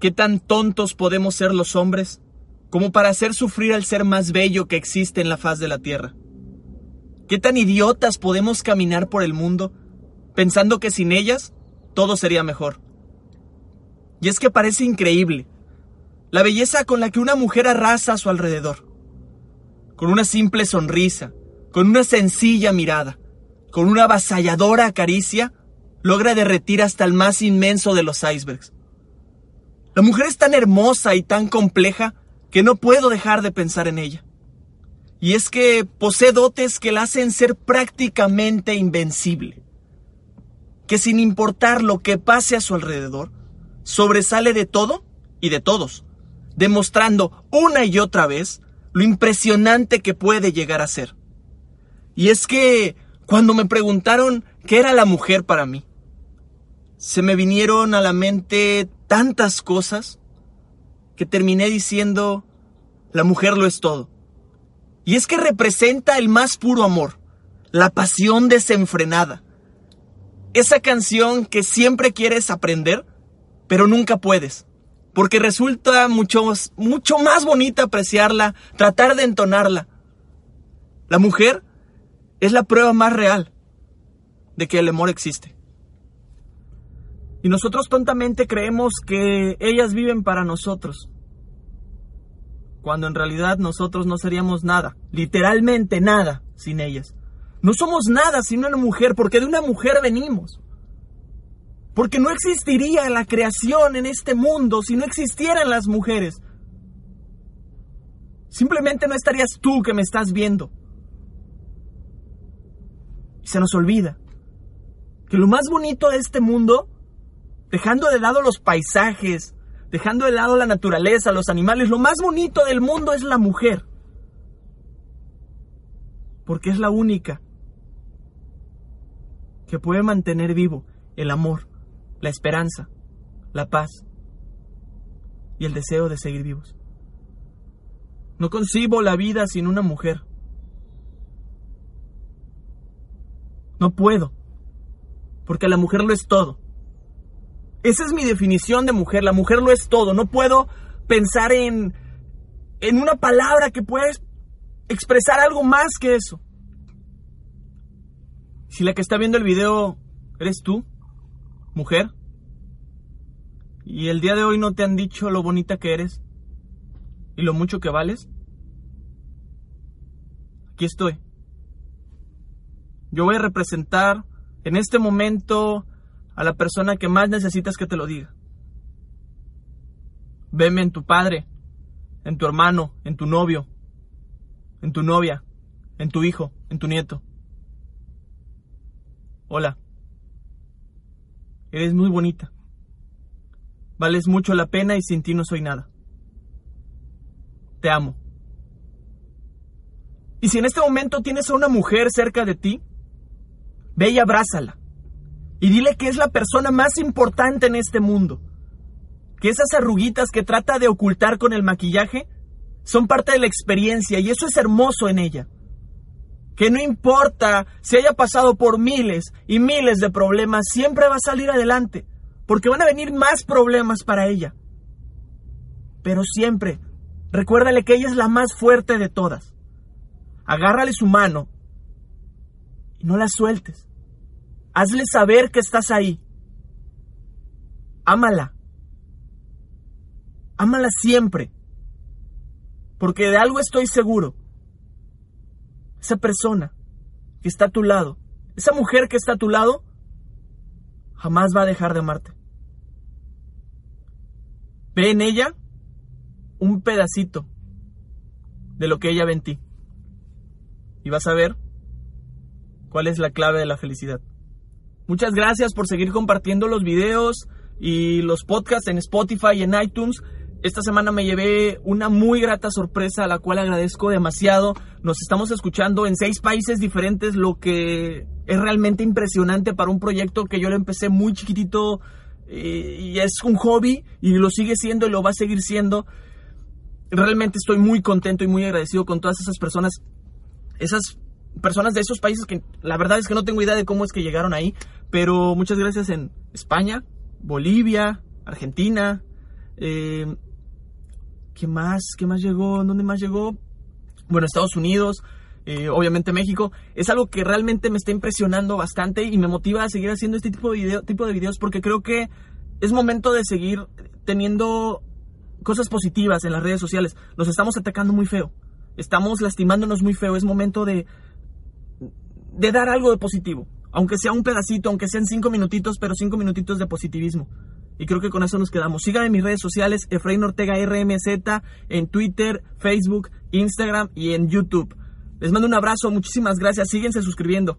¿Qué tan tontos podemos ser los hombres como para hacer sufrir al ser más bello que existe en la faz de la tierra? ¿Qué tan idiotas podemos caminar por el mundo pensando que sin ellas todo sería mejor? Y es que parece increíble la belleza con la que una mujer arrasa a su alrededor. Con una simple sonrisa, con una sencilla mirada, con una avasalladora caricia, logra derretir hasta el más inmenso de los icebergs. La mujer es tan hermosa y tan compleja que no puedo dejar de pensar en ella. Y es que posee dotes que la hacen ser prácticamente invencible. Que sin importar lo que pase a su alrededor, sobresale de todo y de todos, demostrando una y otra vez lo impresionante que puede llegar a ser. Y es que cuando me preguntaron qué era la mujer para mí, se me vinieron a la mente tantas cosas que terminé diciendo, la mujer lo es todo. Y es que representa el más puro amor, la pasión desenfrenada. Esa canción que siempre quieres aprender, pero nunca puedes. Porque resulta mucho, mucho más bonita apreciarla, tratar de entonarla. La mujer es la prueba más real de que el amor existe. Y nosotros tontamente creemos que ellas viven para nosotros. Cuando en realidad nosotros no seríamos nada, literalmente nada, sin ellas. No somos nada sin una mujer, porque de una mujer venimos. Porque no existiría la creación en este mundo si no existieran las mujeres. Simplemente no estarías tú que me estás viendo. Y se nos olvida que lo más bonito de este mundo dejando de lado los paisajes, dejando de lado la naturaleza, los animales, lo más bonito del mundo es la mujer. Porque es la única que puede mantener vivo el amor, la esperanza, la paz y el deseo de seguir vivos. No concibo la vida sin una mujer. No puedo, porque la mujer lo es todo. Esa es mi definición de mujer. La mujer lo es todo. No puedo pensar en, en una palabra que pueda expresar algo más que eso. Si la que está viendo el video eres tú, mujer, y el día de hoy no te han dicho lo bonita que eres y lo mucho que vales, aquí estoy. Yo voy a representar en este momento a la persona que más necesitas que te lo diga. Veme en tu padre, en tu hermano, en tu novio, en tu novia, en tu hijo, en tu nieto. Hola. Eres muy bonita. Vales mucho la pena y sin ti no soy nada. Te amo. Y si en este momento tienes a una mujer cerca de ti, ve y abrázala. Y dile que es la persona más importante en este mundo. Que esas arruguitas que trata de ocultar con el maquillaje son parte de la experiencia y eso es hermoso en ella. Que no importa si haya pasado por miles y miles de problemas, siempre va a salir adelante. Porque van a venir más problemas para ella. Pero siempre, recuérdale que ella es la más fuerte de todas. Agárrale su mano y no la sueltes. Hazle saber que estás ahí. Ámala. Ámala siempre. Porque de algo estoy seguro. Esa persona que está a tu lado, esa mujer que está a tu lado, jamás va a dejar de amarte. Ve en ella un pedacito de lo que ella ve en ti. Y vas a ver cuál es la clave de la felicidad. Muchas gracias por seguir compartiendo los videos y los podcasts en Spotify y en iTunes. Esta semana me llevé una muy grata sorpresa a la cual agradezco demasiado. Nos estamos escuchando en seis países diferentes, lo que es realmente impresionante para un proyecto que yo lo empecé muy chiquitito eh, y es un hobby y lo sigue siendo y lo va a seguir siendo. Realmente estoy muy contento y muy agradecido con todas esas personas, esas personas de esos países que la verdad es que no tengo idea de cómo es que llegaron ahí, pero muchas gracias en España, Bolivia, Argentina, Eh, ¿Qué más? ¿Qué más llegó? ¿Dónde más llegó? Bueno, Estados Unidos, eh, obviamente México. Es algo que realmente me está impresionando bastante y me motiva a seguir haciendo este tipo de, video, tipo de videos porque creo que es momento de seguir teniendo cosas positivas en las redes sociales. Nos estamos atacando muy feo. Estamos lastimándonos muy feo. Es momento de, de dar algo de positivo. Aunque sea un pedacito, aunque sean cinco minutitos, pero cinco minutitos de positivismo. Y creo que con eso nos quedamos. Síganme en mis redes sociales, Efraín Ortega RMZ, en Twitter, Facebook, Instagram y en YouTube. Les mando un abrazo, muchísimas gracias. Síguense suscribiendo.